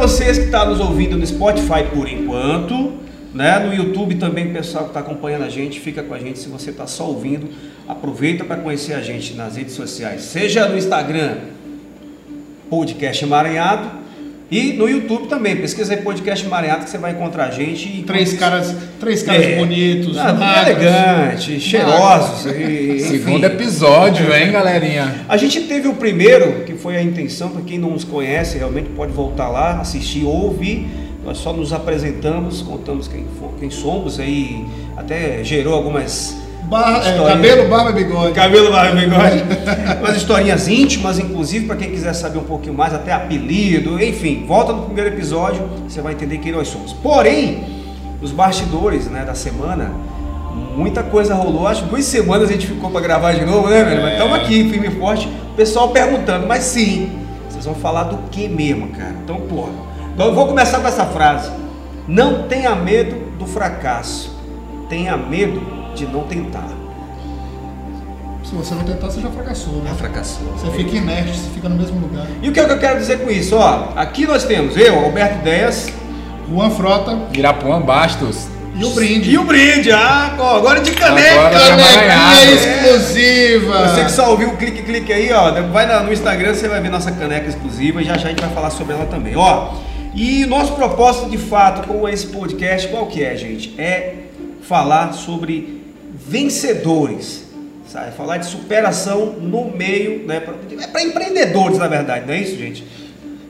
vocês que estão tá nos ouvindo no Spotify por enquanto. Né? No YouTube também, pessoal que está acompanhando a gente, fica com a gente. Se você está só ouvindo, aproveita para conhecer a gente nas redes sociais, seja no Instagram, Podcast Emaranhado, e no YouTube também, pesquisa aí podcast Mareato que você vai encontrar a gente. Três caras, três caras é, bonitos, ah, elegantes, cheirosos. E, Segundo episódio, hein, galerinha? A gente teve o primeiro, que foi a intenção, para quem não nos conhece, realmente pode voltar lá, assistir, ouvir. Nós só nos apresentamos, contamos quem, quem somos, aí até gerou algumas Barra, é, cabelo, barba e bigode. Cabelo, barba e bigode. Umas historinhas íntimas, inclusive, para quem quiser saber um pouquinho mais, até apelido, enfim. Volta no primeiro episódio, você vai entender quem nós somos. Porém, os bastidores né, da semana, muita coisa rolou. Acho que duas semanas a gente ficou para gravar de novo, né, velho? É. Mas estamos aqui, firme e forte. O pessoal perguntando, mas sim, vocês vão falar do que mesmo, cara? Então, porra. Então, eu vou começar com essa frase. Não tenha medo do fracasso. Tenha medo de não tentar. Se você não tentar, você já fracassou, né? Já fracassou. Você fica inerte, você fica no mesmo lugar. E o que, é que eu quero dizer com isso? Ó, aqui nós temos eu, Alberto Ideias, Juan Frota, Irapuã Bastos. E o brinde. E o brinde, ah, agora de caneca. Agora canequinha exclusiva. Você que só ouviu o clique, clique aí, ó. Vai no Instagram, você vai ver nossa caneca exclusiva e já já a gente vai falar sobre ela também. Ó, e nosso propósito de fato com esse podcast, qual que é, gente? É falar sobre vencedores, sabe? Falar de superação no meio, né? É para empreendedores, na verdade, não é isso, gente?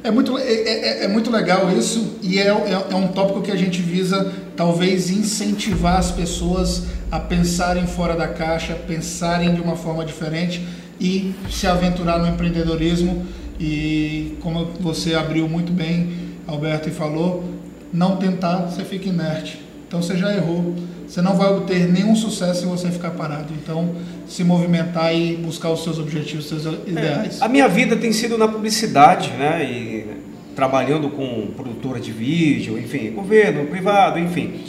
É muito, é, é, é muito legal isso e é, é, é, um tópico que a gente visa talvez incentivar as pessoas a pensarem fora da caixa, pensarem de uma forma diferente e se aventurar no empreendedorismo. E como você abriu muito bem, Alberto, e falou, não tentar, você fica inerte. Então você já errou. Você não vai obter nenhum sucesso se você ficar parado. Então, se movimentar e buscar os seus objetivos, os seus ideais. É, a minha vida tem sido na publicidade, né? E trabalhando com produtora de vídeo, enfim, governo, privado, enfim.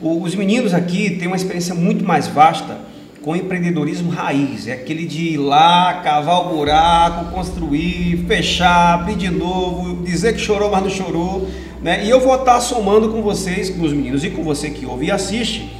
Os meninos aqui têm uma experiência muito mais vasta com empreendedorismo raiz. É aquele de ir lá, cavar o buraco, construir, fechar, abrir de novo, dizer que chorou, mas não chorou. Né? E eu vou estar somando com vocês, com os meninos e com você que ouve e assiste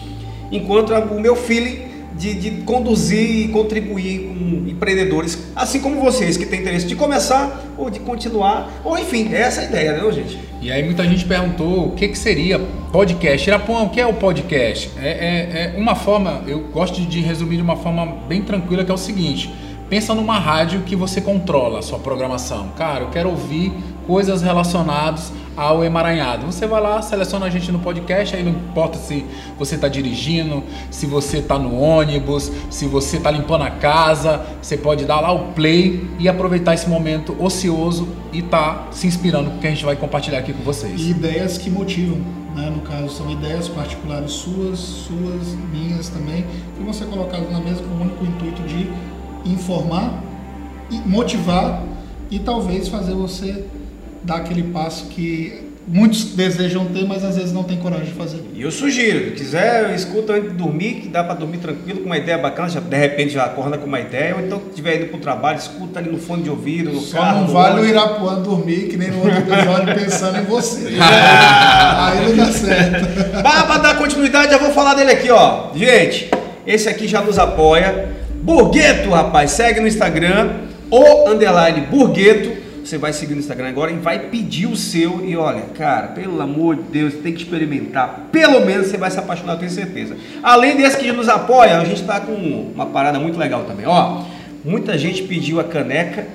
enquanto o meu feeling de, de, conduzir e contribuir com empreendedores, assim como vocês que têm interesse de começar ou de continuar, ou enfim, é essa a ideia, né, gente? E aí muita gente perguntou o que, que seria podcast. Irapão, o que é o podcast? É, é, é uma forma, eu gosto de resumir de uma forma bem tranquila, que é o seguinte. Pensa numa rádio que você controla a sua programação. Cara, eu quero ouvir coisas relacionadas ao emaranhado. Você vai lá, seleciona a gente no podcast, aí não importa se você está dirigindo, se você está no ônibus, se você está limpando a casa, você pode dar lá o play e aproveitar esse momento ocioso e tá se inspirando com o que a gente vai compartilhar aqui com vocês. E ideias que motivam, né? no caso são ideias particulares suas, suas, minhas também, que vão ser colocadas na mesa com o único intuito de informar, motivar e talvez fazer você dar aquele passo que muitos desejam ter, mas às vezes não tem coragem de fazer. E eu sugiro, quiser, escuta antes de dormir, que dá para dormir tranquilo, com uma ideia bacana, já, de repente já acorda com uma ideia, ou então estiver indo para o trabalho, escuta ali no fone de ouvido, no Só carro. não vale o Irapuã dormir, que nem no outro episódio, pensando em você. Aí não dá certo. Para dar continuidade, já vou falar dele aqui, ó. Gente, esse aqui já nos apoia. Burgueto, rapaz, segue no Instagram, o underline Burgueto você vai seguir no Instagram agora e vai pedir o seu. E olha, cara, pelo amor de Deus, tem que experimentar. Pelo menos você vai se apaixonar, tenho certeza. Além desse que nos apoia, a gente está com uma parada muito legal também. Ó, muita gente pediu a caneca.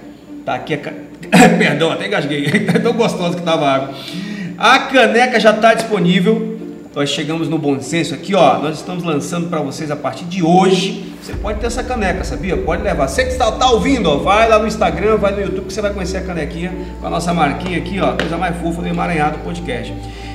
Tá aqui a caneca. Perdão, até engasguei. É tão gostoso que tava água. A caneca já está disponível. Nós chegamos no bom senso aqui, ó. Nós estamos lançando para vocês a partir de hoje você pode ter essa caneca, sabia? Pode levar. Você que está, tá ouvindo, ó, vai lá no Instagram, vai no YouTube que você vai conhecer a canequinha com a nossa marquinha aqui, ó, coisa mais fofa do Emaranhado Podcast.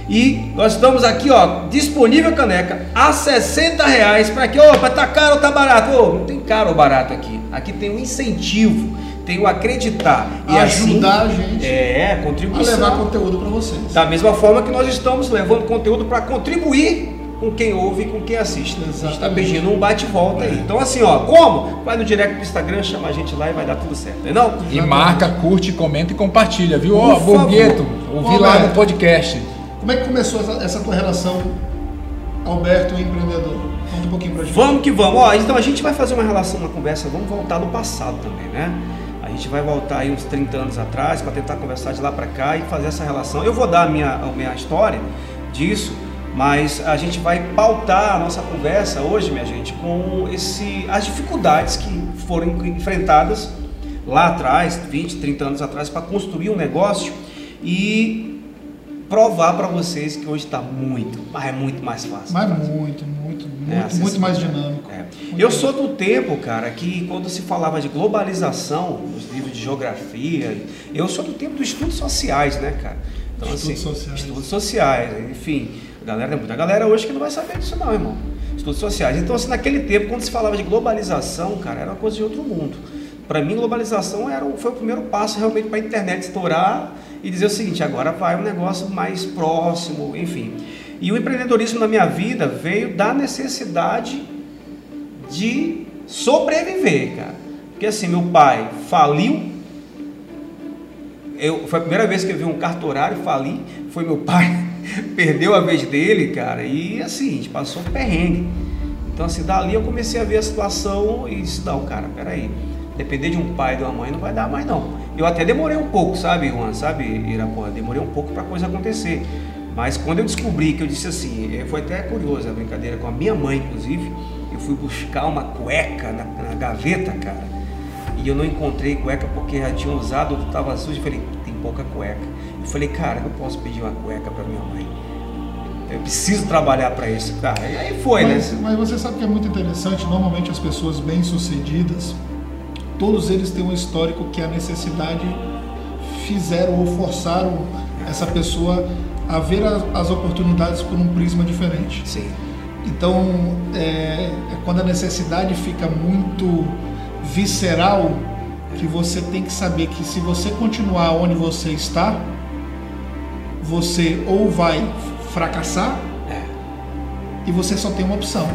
E nós estamos aqui, ó, disponível caneca a 60 reais para que, opa, tá caro ou tá barato? Ô, não tem caro ou barato aqui. Aqui tem um incentivo, tem o acreditar e ajudar assim, a gente é, contribuição. a levar conteúdo para vocês. Da mesma forma que nós estamos levando conteúdo para contribuir com quem ouve e com quem assiste. Exatamente. A gente está pedindo um bate-volta aí. Então, assim, ó, como? Vai no direct do Instagram, chama a gente lá e vai dar tudo certo, não? E marca, curte, comenta e compartilha, viu? Ó, oh, Burgueto, Ouvi lá no podcast. Como é que começou essa, essa tua relação, Alberto, empreendedor? Conta um pouquinho pra gente. Vamos que vamos. Ó, então a gente vai fazer uma relação, uma conversa, vamos voltar no passado também, né? A gente vai voltar aí uns 30 anos atrás para tentar conversar de lá para cá e fazer essa relação. Eu vou dar a minha, a minha história disso, mas a gente vai pautar a nossa conversa hoje, minha gente, com esse, as dificuldades que foram enfrentadas lá atrás, 20, 30 anos atrás, para construir um negócio e provar para vocês que hoje está muito, mas é muito mais fácil. Mas muito, muito, muito, é, muito mais dinâmico. É. Muito eu sou do tempo, cara, que quando se falava de globalização, nos livros de geografia, eu sou do tempo dos estudos sociais, né, cara? Então, estudos assim, sociais. Estudos sociais, enfim. A galera, muita galera hoje que não vai saber disso não, irmão. Estudos sociais. Então, assim, naquele tempo, quando se falava de globalização, cara, era uma coisa de outro mundo. Para mim, globalização era, foi o primeiro passo realmente para a internet estourar e dizer o seguinte: agora vai um negócio mais próximo, enfim. E o empreendedorismo na minha vida veio da necessidade de sobreviver, cara. Porque assim, meu pai faliu. Eu, foi a primeira vez que eu vi um cartorário falir, foi meu pai, perdeu a vez dele, cara, e assim, a gente passou perrengue. Então assim, dali eu comecei a ver a situação e disse, não, cara, peraí, depender de um pai de uma mãe não vai dar mais não. Eu até demorei um pouco, sabe, Juan, sabe, Irapuã? Demorei um pouco para a coisa acontecer. Mas quando eu descobri que eu disse assim, eh, foi até curioso a brincadeira com a minha mãe, inclusive, eu fui buscar uma cueca na, na gaveta, cara, e eu não encontrei cueca porque já tinha usado, estava sujo, eu falei, tem pouca cueca. Eu falei, cara, eu posso pedir uma cueca para minha mãe. Eu preciso trabalhar para isso, cara. E aí foi, mas, né? Mas você sabe que é muito interessante, normalmente as pessoas bem-sucedidas, todos eles têm um histórico que a necessidade fizeram ou forçaram essa pessoa a ver as oportunidades por um prisma diferente. Sim. Então, é, é quando a necessidade fica muito visceral, que você tem que saber que se você continuar onde você está, você ou vai fracassar é. e você só tem uma opção.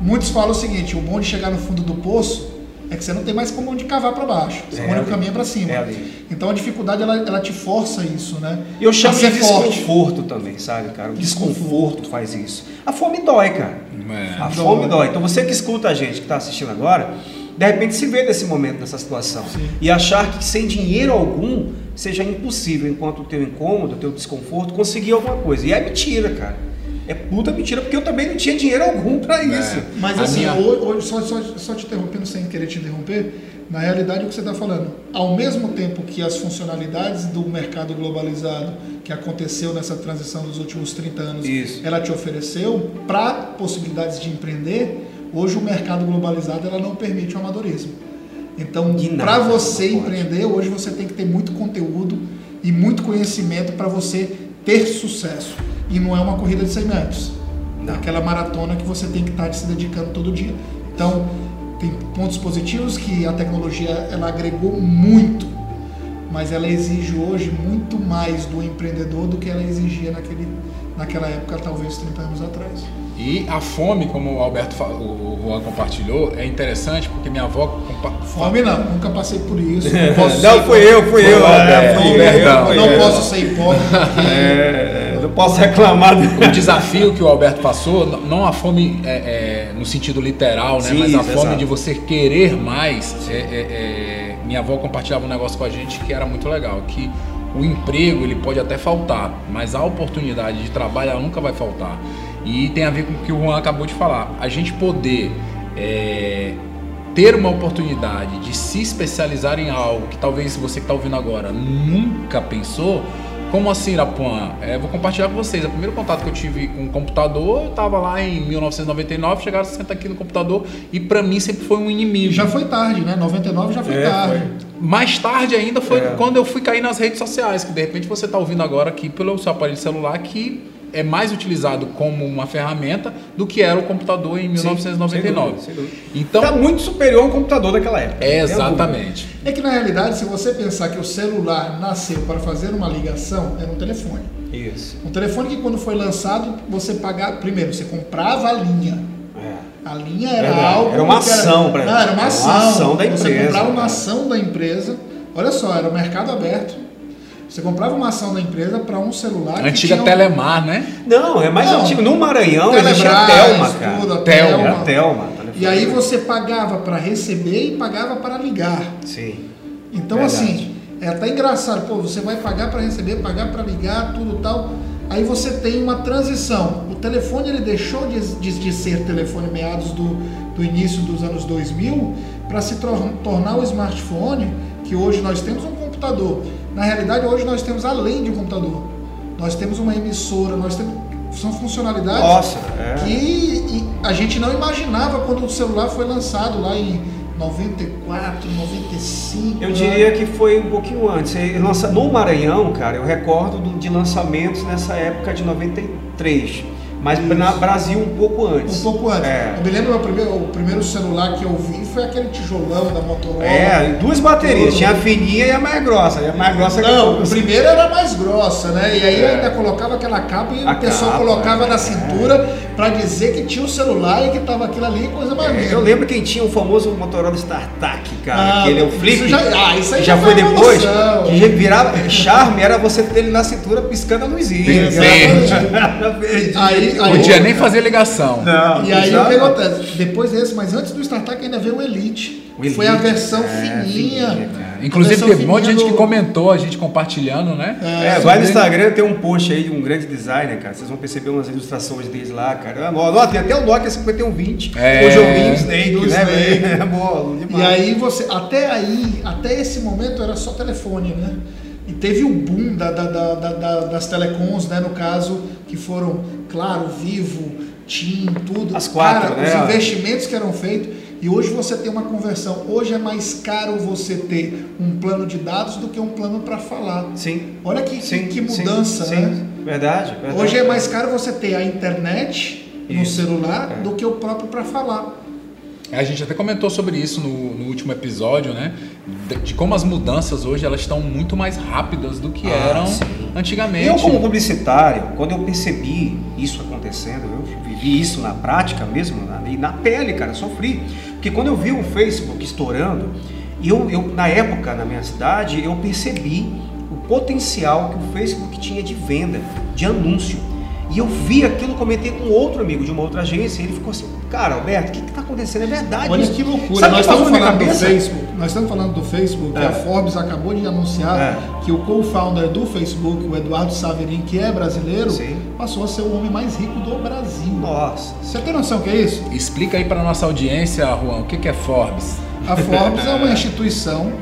Muitos falam o seguinte: o bom de chegar no fundo do poço é que você não tem mais como onde cavar para baixo. Você é o caminho para cima. É então a dificuldade ela, ela te força isso, né? Eu chamo de desconforto forte. também, sabe, cara? O desconforto. desconforto faz isso. A fome dói, cara. É. A fome dói. Então você que escuta a gente que está assistindo agora, de repente se vê nesse momento, nessa situação. Sim. E achar que sem dinheiro algum seja impossível, enquanto o teu incômodo, o teu desconforto, conseguir alguma coisa. E é mentira, cara. É puta mentira, porque eu também não tinha dinheiro algum para é. isso. É. Mas assim, minha... hoje, só, só, só te interrompendo sem querer te interromper, na realidade o que você está falando, ao mesmo tempo que as funcionalidades do mercado globalizado que aconteceu nessa transição dos últimos 30 anos, isso. ela te ofereceu para possibilidades de empreender, hoje o mercado globalizado ela não permite o amadorismo. Então, para você empreender, hoje você tem que ter muito conteúdo e muito conhecimento para você ter sucesso. E não é uma corrida de 100 metros. É aquela maratona que você tem que estar se dedicando todo dia. Então, tem pontos positivos que a tecnologia ela agregou muito, mas ela exige hoje muito mais do empreendedor do que ela exigia naquele, naquela época, talvez 30 anos atrás. E a fome, como o Alberto o Juan compartilhou, é interessante porque minha avó. Fome não, nunca passei por isso. Não, posso não fui eu, fui eu. É, fui eu, não posso ser hipócrita. É, não posso reclamar. O desafio que o Alberto passou, não a fome é, é, no sentido literal, né? Sim, mas a fome exato. de você querer mais. É, é, é, minha avó compartilhava um negócio com a gente que era muito legal, que o emprego ele pode até faltar, mas a oportunidade de trabalho ela nunca vai faltar. E tem a ver com o que o Juan acabou de falar. A gente poder é, ter uma oportunidade de se especializar em algo que talvez você que está ouvindo agora nunca pensou. Como assim, Irapuã? É, vou compartilhar com vocês. O primeiro contato que eu tive com o computador, eu estava lá em 1999, chegaram 60 aqui no computador e para mim sempre foi um inimigo. Já foi tarde, né? 99 já foi é, tarde. Foi. Mais tarde ainda foi é. quando eu fui cair nas redes sociais, que de repente você está ouvindo agora aqui pelo seu aparelho celular que é mais utilizado como uma ferramenta do que era o computador em 1999. Sim, sem dúvida, Então está muito superior ao computador daquela época. É exatamente. É que na realidade, se você pensar que o celular nasceu para fazer uma ligação, era um telefone. Isso. Um telefone que quando foi lançado, você pagava primeiro, você comprava a linha. A linha era Verdade. algo. Era uma ação para. Não, era uma ação. Uma ação da empresa. Você comprava uma ação da empresa. Olha só, era o mercado aberto Você comprava uma ação da empresa para um celular. que Antiga tinha Telemar, né? Não, é mais Não. antigo. No Maranhão Telebrás, existia Telma, cara. tudo, a Telma. Telma. Era Telma. E aí você pagava para receber e pagava para ligar. Sim. Então, Verdade. assim, é até engraçado. Pô, você vai pagar para receber, pagar para ligar, tudo tal. Aí você tem uma transição. O telefone ele deixou de, de- de ser telefone meados do, do início dos anos 2000 para se tor- tornar o smartphone, que hoje nós temos um computador. Na realidade, hoje nós temos além de um computador. Nós temos uma emissora, nós temos. São funcionalidades Nossa, é. que a gente não imaginava quando o celular foi lançado lá em 94, 95. Eu lá. diria que foi um pouquinho antes. No Maranhão, cara, eu recordo do- de lançamentos nessa época de 93. Mas Isso. na Brasil um pouco antes. Um pouco antes. É. Eu me lembro o primeiro, o primeiro celular que eu vi foi aquele tijolão da Motorola. É, duas baterias. Tinha a fininha e a mais grossa. E a mais grossa Não, o primeiro era mais grossa, né? E aí É. ainda colocava aquela capa e A o pessoal capa, colocava é. na cintura pra dizer que tinha o celular e que tava aquilo ali, coisa mais É, linda. eu lembro quem tinha o famoso Motorola StarTAC, cara. Ah, aquele é o isso flip. já- ah, isso aí que já já foi depois. evolução. Que já virava. Charme era você ter ele na cintura piscando a luzinha. Verde. Aí- aí- Podia nem fazer ligação. Não, E aí já- o que acontece? Depois desse, mas antes do StarTAC ainda veio o Elite. O Elite, Foi a versão é, fininha. fininha, Inclusive teve um monte de gente que comentou, a gente compartilhando, né? É, vai no Instagram, tem um post aí de um grande designer, cara. Vocês vão perceber umas ilustrações deles lá, cara. Ó, tem até o Nokia 5120, É, o joguinho Snake, do né, Snake. velho? É bom, E aí você, até aí, até esse momento era só telefone, né? E teve o boom da, da- da- da- da- das telecoms, né? No caso, que foram, claro, Vivo, TIM, tudo. As quatro, Cara, né? os investimentos que eram feitos. E hoje você tem uma conversão. Hoje é mais caro você ter um plano de dados do que um plano para falar. Sim. Olha que, Sim, que mudança, sim, né? Verdade, verdade. Hoje é mais caro você ter a internet no Isso, celular é. do que o próprio para falar. A gente até comentou sobre isso no, no último episódio, né? De, de como as mudanças hoje elas estão muito mais rápidas do que Ah, eram sim. antigamente. Eu, como publicitário, quando eu percebi isso acontecendo, eu vivi isso na prática mesmo, na, e na pele, cara, sofri. Porque quando eu vi o Facebook estourando, eu, eu, na época, na minha cidade, eu percebi o potencial que o Facebook tinha de venda, de anúncio. E eu vi aquilo, comentei com outro amigo de uma outra agência, e ele ficou assim, cara, Alberto, o que está acontecendo? É verdade. Olha que loucura. Sabe nós estamos falando do? Facebook. Nós estamos falando do Facebook. É. A Forbes acabou de anunciar É. que o co-founder do Facebook, o Eduardo Saverin, que é brasileiro, Sim. Passou a ser o homem mais rico do Brasil. Nossa. Você tem noção que é isso? Explica aí para nossa audiência, Juan, o que que é Forbes? A Forbes é uma instituição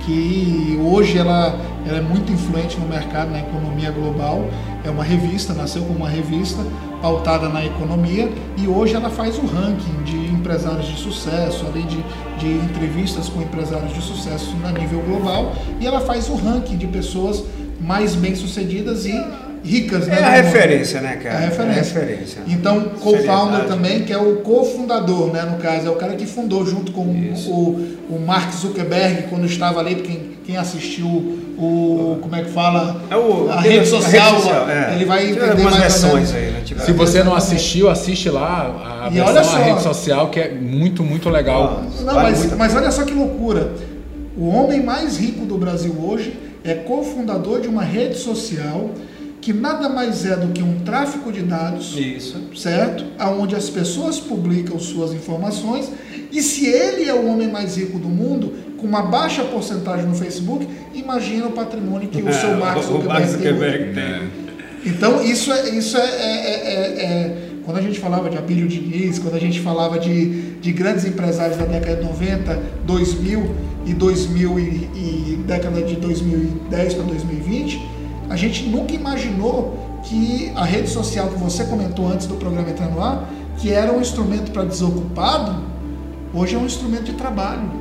que hoje ela, ela é muito influente no mercado, na economia global. É uma revista, nasceu como uma revista pautada na economia e hoje ela faz o ranking de empresários de sucesso, além de, de entrevistas com empresários de sucesso a nível global, e ela faz o ranking de pessoas mais bem-sucedidas e ricas. né, É a mundo. referência, né, cara? É a referência. É a referência. Então, co-founder também, que é o cofundador, né? No caso, é o cara que fundou junto com Isso. o, o Mark Zuckerberg, quando estava ali, quem, quem assistiu o. Como é que fala? É o- a, a rede rede social. social, é. Ele vai entender algumas mais versões aí, né? Tiveram. Se você não assistiu, assiste lá a E versão olha a só. rede social, que é muito, muito legal. Ah, Não, Vale mas, a mas olha só que loucura. O homem mais rico do Brasil hoje é cofundador de uma rede social que nada mais é do que um tráfico de dados. Isso. certo? Aonde as pessoas publicam suas informações e se ele é o homem mais rico do mundo, com uma baixa porcentagem no Facebook, imagina o patrimônio que o seu Mark É, o Mark Zuckerberg tem. Zuckerberg tem. Então isso é, isso é, é- é- é- quando a gente falava de Abílio Diniz, quando a gente falava de, de grandes empresários da década de 90, 2000 e 2000 e, e década de 2010 para 2020, a gente nunca imaginou que a rede social que você comentou antes do programa entrar no ar, que era um instrumento para desocupado, hoje é um instrumento de trabalho.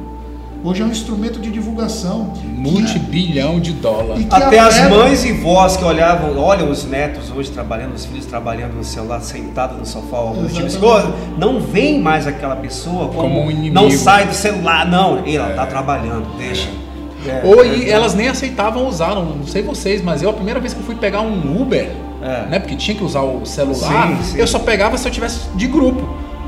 Hoje é um instrumento de divulgação. Multibilhão de dólar. e que Até as mães e vós que olhavam, olham os netos hoje trabalhando, os filhos trabalhando no celular, sentado no sofá, algum tipo de coisa, não veem mais aquela pessoa como, Como um inimigo. não sai do celular, não, ela tá trabalhando, deixa. É, Ou é, e elas nem aceitavam usar, não, não sei vocês, mas eu a primeira vez que eu fui pegar um Uber, É. né? Porque tinha que usar o celular, Sim, sim. eu só pegava se eu tivesse de grupo.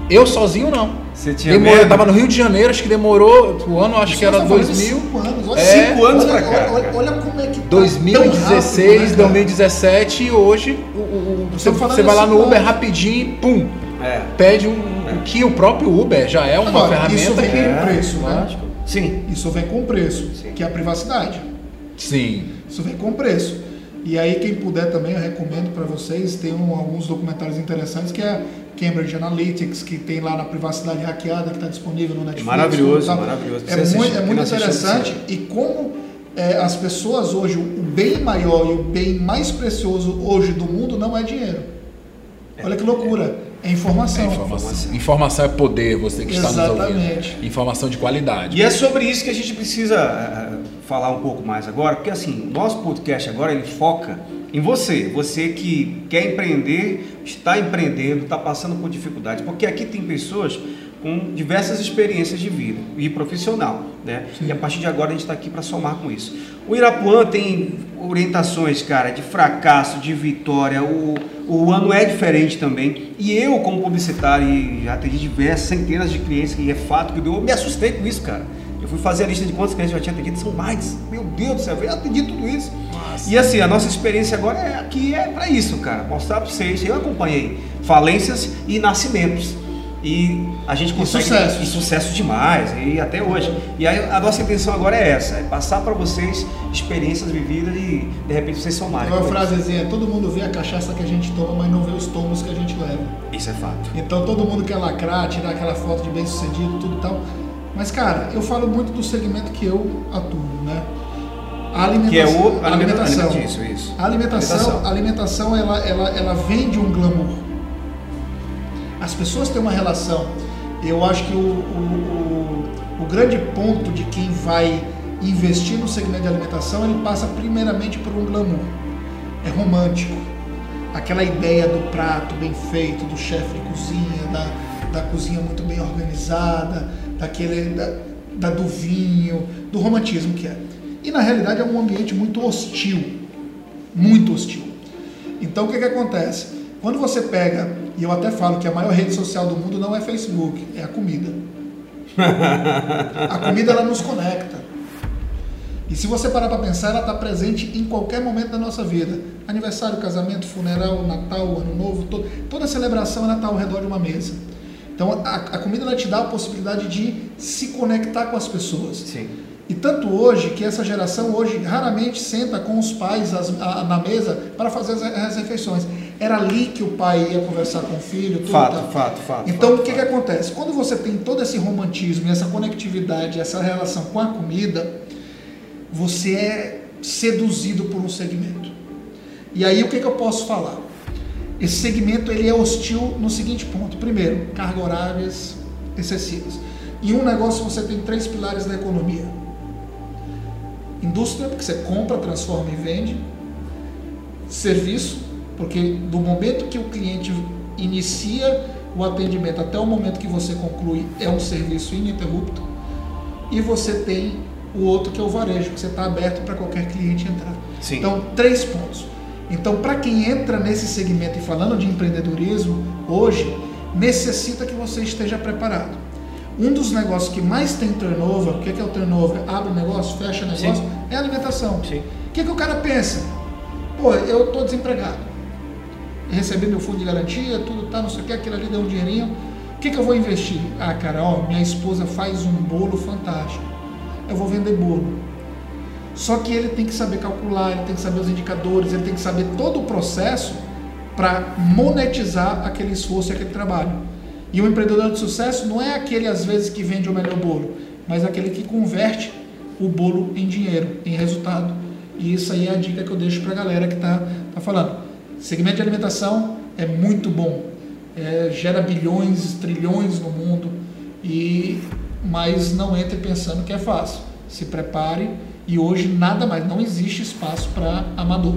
Eu sozinho não. Você tinha Demorou, medo? eu tava no Rio de Janeiro, acho que demorou, o ano acho que era Nós estamos falando de 2000. Cinco anos, olha, É, cinco anos olha, pra cá, Olha, olha, como é que tá 2016, tão rápido, né, cara? 2017 e hoje o- o- o- você, você vai lá no Uber anos. rapidinho, pum, É. pede um, um que o próprio Uber já é uma Agora, ferramenta isso vem que preço, né? Sim. Isso vem com preço, Sim. que é a privacidade. sim. Isso vem com preço. E aí, quem puder também, eu recomendo para vocês, tem um- alguns documentários interessantes, que é Cambridge Analytics, que tem lá na privacidade hackeada, que está disponível no Netflix. maravilhoso, maravilhoso. É muito, é muito interessante. E como é, as pessoas hoje, o bem maior e o bem mais precioso hoje do mundo não é dinheiro. Olha que loucura. É É informação. informação. Informação é poder, você que está nos Exatamente. ouvindo. Informação de qualidade. E é sobre isso que a gente precisa eh, falar um pouco mais agora, porque assim, nosso podcast agora ele foca em você, você que quer empreender, está empreendendo, está passando por dificuldades, porque aqui tem pessoas com diversas experiências de vida e profissional, né? E a partir de agora a gente está aqui para somar com isso. O Irapuã tem orientações, cara, de fracasso, de vitória. O, o ano é diferente também. E eu, como publicitário, e já atendi diversas centenas de clientes, que é fato que eu me assustei com isso, cara. Eu fui fazer a lista de quantos clientes eu já tinha atendido, são mais. Meu Deus do céu, eu atendi tudo isso. E assim, a nossa experiência agora é aqui é para isso, cara. Mostrar para vocês. Eu acompanhei falências e nascimentos. E a gente consegue. sucessos. E sucesso demais, e até hoje. E aí a nossa intenção agora é essa: é passar para vocês experiências vividas e de repente vocês somarem. Uma frasezinha, todo mundo vê a cachaça que a gente toma, mas não vê os tomos que a gente leva. isso. É fato. Então todo mundo quer lacrar, tirar aquela foto de bem sucedido, tudo e tal. Mas cara, eu falo muito do segmento que eu atuo, né? A alimentação. Que é o a alimentação. Isso, isso. A alimentação, a alimentação ela, ela, ela vem de um glamour. As pessoas têm uma relação. Eu acho que o, o, o, o grande ponto de quem vai investir no segmento de alimentação, ele passa primeiramente por um glamour. É romântico. Aquela ideia do prato bem feito, do chefe de cozinha, da, da cozinha muito bem organizada, daquele, da, da do vinho, do romantismo que é. E na realidade é um ambiente muito hostil, muito hostil. Então o que, que acontece? Quando você pega, e eu até falo que a maior rede social do mundo não é Facebook, é a comida. A comida ela nos conecta. E se você parar para pensar, ela está presente em qualquer momento da nossa vida. Aniversário, casamento, funeral, Natal, Ano Novo, to- toda celebração ela está ao redor de uma mesa. Então a, a comida ela te dá a possibilidade de se conectar com as pessoas. Sim. E tanto hoje que essa geração hoje raramente senta com os pais as- a- na mesa para fazer as, as refeições. Era ali que o pai ia conversar com o filho. Tudo Fato, tal. fato, fato. Então fato, o que, que acontece? Quando você tem todo esse romantismo, essa conectividade, essa relação com a comida, você é seduzido por um segmento. E aí o que, que eu posso falar? Esse segmento ele é hostil no seguinte ponto: primeiro, cargas horárias excessivas. Em um negócio você tem três pilares da economia: indústria, porque você compra, transforma e vende; serviço, porque do momento que o cliente inicia o atendimento até o momento que você conclui é um serviço ininterrupto; e você tem o outro que é o varejo, que você está aberto para qualquer cliente entrar. Sim. Então, três pontos. Então, para quem entra nesse segmento e falando de empreendedorismo, hoje, necessita que você esteja preparado. Um dos negócios que mais tem turnover, o que é, que é o turnover? Abre negócio, fecha negócio, Sim. é a alimentação. Sim. O que, que o cara pensa? Pô, eu estou desempregado. Recebi meu fundo de garantia, tudo tá, não sei o que, aquilo ali deu um dinheirinho. O que, que eu vou investir? Ah, cara, ó, minha esposa faz um bolo fantástico. Eu vou vender bolo. Só que ele tem que saber calcular, ele tem que saber os indicadores, ele tem que saber todo o processo para monetizar aquele esforço e aquele trabalho. E o empreendedor de sucesso não é aquele, às vezes, que vende o melhor bolo, mas aquele que converte o bolo em dinheiro, em resultado. E isso aí é a dica que eu deixo para a galera que está tá falando. Segmento de alimentação é muito bom, É, gera bilhões, trilhões no mundo, e mas não entre pensando que é fácil. Se prepare e hoje nada mais, não existe espaço para amador.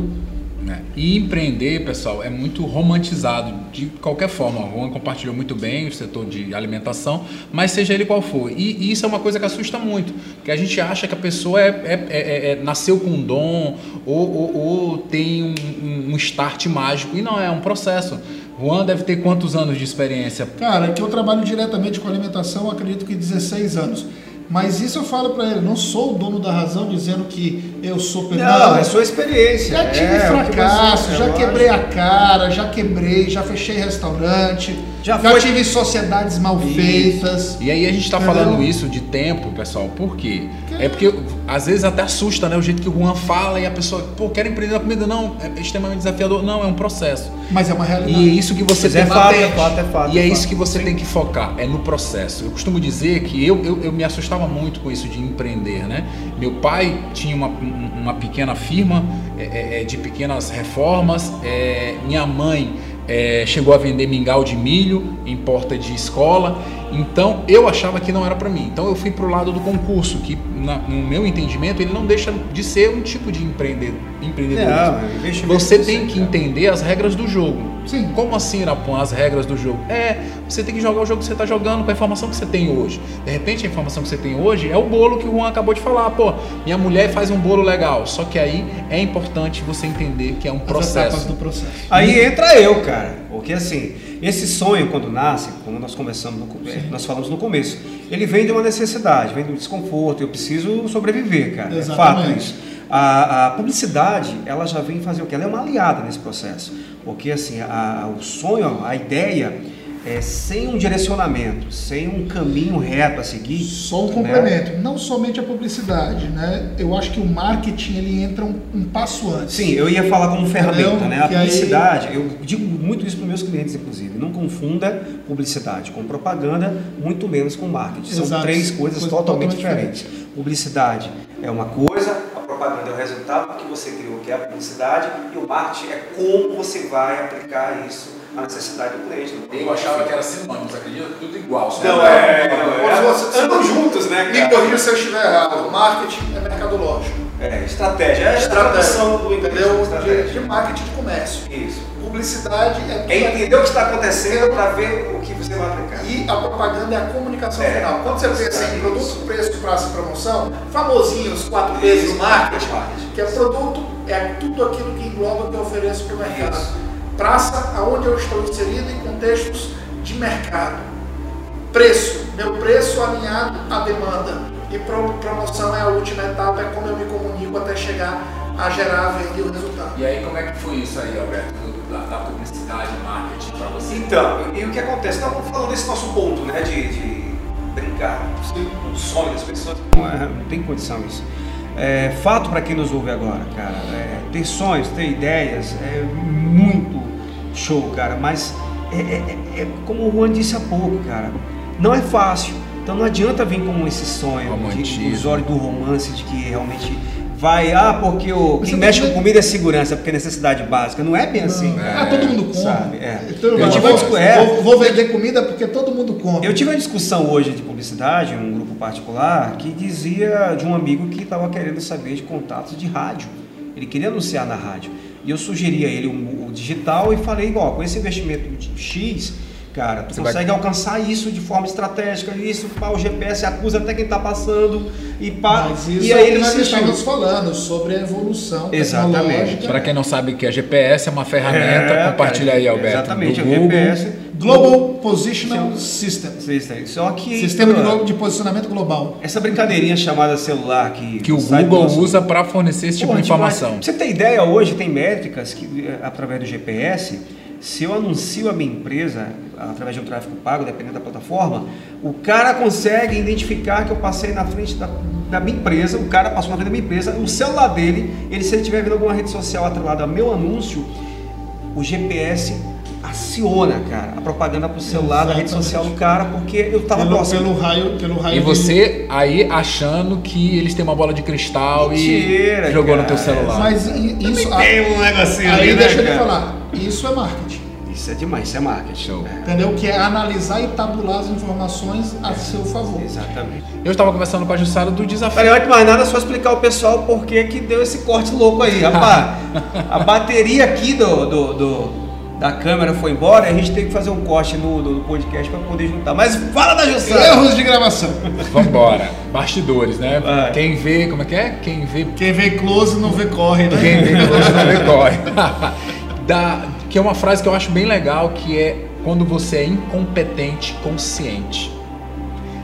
Né? E empreender, pessoal, é muito romantizado de qualquer forma. O Juan compartilhou muito bem o setor de alimentação, mas seja ele qual for. E, e isso é uma coisa que assusta muito, que a gente acha que a pessoa é, é, é, é nasceu com um dom ou, ou, ou tem um, um, start mágico. E não, é um processo. Juan deve ter quantos anos de experiência? Cara, que eu trabalho diretamente com alimentação, acredito que 16 anos. Mas isso eu falo para ele, não sou o dono da razão dizendo que eu sou pedal. Não, é sua experiência. Já tive é, fracasso, você, já quebrei a cara, já quebrei, já fechei restaurante, já, já foi... tive sociedades mal feitas. E aí a gente está falando isso de tempo, pessoal, por quê? É porque às vezes até assusta, né? O jeito que o Juan fala e a pessoa, pô, quer empreender na comida. Não, é extremamente desafiador. Não, é um processo. Mas é uma realidade. E é isso que você Mas tem é fato, é fato, é fato, E é, é isso que você Sim. tem que focar, é no processo. Eu costumo dizer que eu, eu, eu me assustava muito com isso de empreender, né? Meu pai tinha uma, uma pequena firma é, é, de pequenas reformas. É, minha mãe é, chegou a vender mingau de milho em porta de escola. Então eu achava que não era para mim. Então eu fui para o lado do concurso, que na, no meu entendimento ele não deixa de ser um tipo de empreendedor. empreendedorismo. você tem que entender as regras do jogo. Sim. Como assim, Irapuã, as regras do jogo? É, você tem que jogar o jogo que você está jogando com a informação que você tem hoje. De repente a informação que você tem hoje é o bolo que o Juan acabou de falar. Pô, minha mulher faz um bolo legal. Só que aí é importante você entender que é um processo. do processo. Aí entra eu, cara. Porque assim, esse sonho quando nasce, como nós começamos no, nós falamos no começo, ele vem de uma necessidade, vem do desconforto, eu preciso sobreviver, cara. Exatamente. É fato isso. A, a, publicidade, ela já vem fazer o que? Ela é uma aliada nesse processo. Porque assim, a, o sonho, a ideia é, sem um direcionamento, sem um caminho reto a seguir. Só um né? complemento, né? não somente a publicidade, né? Eu acho que o marketing ele entra um, um passo antes. Sim, eu ia falar como ferramenta, né? A publicidade, aí... eu digo muito isso para meus clientes, inclusive, não confunda publicidade com propaganda, muito menos com marketing. Exato. São três coisas Coisa totalmente, totalmente diferentes. Diferente. Publicidade é uma coisa, a propaganda é o resultado que você criou, que é a publicidade, e o marketing é como você vai aplicar isso a necessidade do cliente. Eu achava que era sinônimo, acredita? Tudo igual. Não, não é, não é. Você, andam juntos, né? Me corrija se eu estiver errado. Marketing é mercadológico. É, estratégia. É a tradução do entendeu? De, de marketing de comércio. Isso. Publicidade é... É entender o que está acontecendo para ver o que você vai aplicar. E a propaganda é a comunicação é, final. Quando você pensa em produto, preço, prazo e promoção, famosinhos quatro vezes no marketing, que é produto, é tudo aquilo que engloba o que eu ofereço para o mercado. Isso praça aonde eu estou inserido em contextos de mercado. Preço, meu preço alinhado à demanda. E promoção é a última etapa, é como eu me comunico até chegar a gerar a venda e o resultado. E aí, como é que foi isso aí, Alberto, da, da publicidade, marketing para você? Então, e o que acontece? Estamos falando desse nosso ponto, né, de, de brincar com o sonho das pessoas. Não, é, não tem condição isso. É, fato para quem nos ouve agora, cara, é, ter sonhos, ter ideias, é muito show, cara, mas é, é, é, é como o Juan disse há pouco, cara, não é fácil. Então não adianta vir com esse sonho de, de, do romance de que realmente vai, ah, porque o, quem mexe com comida é segurança, porque é necessidade básica. Não é bem não. assim. É, ah, todo mundo come. Sabe? É. Então, eu tive vou, é. vou, vou, vender comida porque todo mundo come. Eu tive uma discussão hoje de publicidade, um grupo particular, que dizia de um amigo que estava querendo saber de contatos de rádio. Ele queria anunciar na rádio. E eu sugeri a ele o, o digital e falei, ó, com esse investimento de X, cara, tu Você consegue vai... alcançar isso de forma estratégica, isso, pá, o GPS acusa até quem está passando e pá. Mas isso e aí é ele nós estamos falando sobre a evolução Exatamente. Para quem não sabe que a GPS é uma ferramenta, é, compartilha aí, Alberto. Exatamente, do Google. GPS. Global Positional System. System. Só que sistema de, de posicionamento global. Essa brincadeirinha chamada celular que que o Google usa para fornecer esse tipo Pô, de informação. Demais. Você tem ideia hoje tem métricas que eh, através do GPS se eu anuncio a minha empresa através de um tráfego pago, dependendo da plataforma, o cara consegue identificar que eu passei na frente da, da minha empresa, o cara passou na frente da minha empresa, o celular dele, ele se ele estiver vendo alguma rede social atrelada ao meu anúncio, o GPS aciona, cara, a propaganda pro celular Exatamente. da rede social do cara, porque eu tava pelo, pelo raio, pelo raio. E você aí achando que eles têm uma bola de cristal Mentira, e jogou cara. no teu celular. Mas isso tem um negocinho aí, ali, deixa né, eu te falar, isso é marketing. Isso é demais, isso é marketing. Show. É, Entendeu? Que é analisar e tabular as informações a seu favor. exatamente. Eu estava conversando com a Jussara do desafio. Falei, antes de mais nada, só explicar ao pessoal por que que deu esse corte louco aí. Rapaz, a bateria aqui do, do, do- da câmera foi embora e a gente tem que fazer um corte no, no podcast para poder juntar. Mas fala da Jussara! Erros de gravação. Vambora. Bastidores, né? Vai. Quem vê, como é que é? Quem vê Quem vê close não vê corre, né? Quem vê close não vê corre. Da, que é uma frase que eu acho bem legal, que é quando você é incompetente consciente.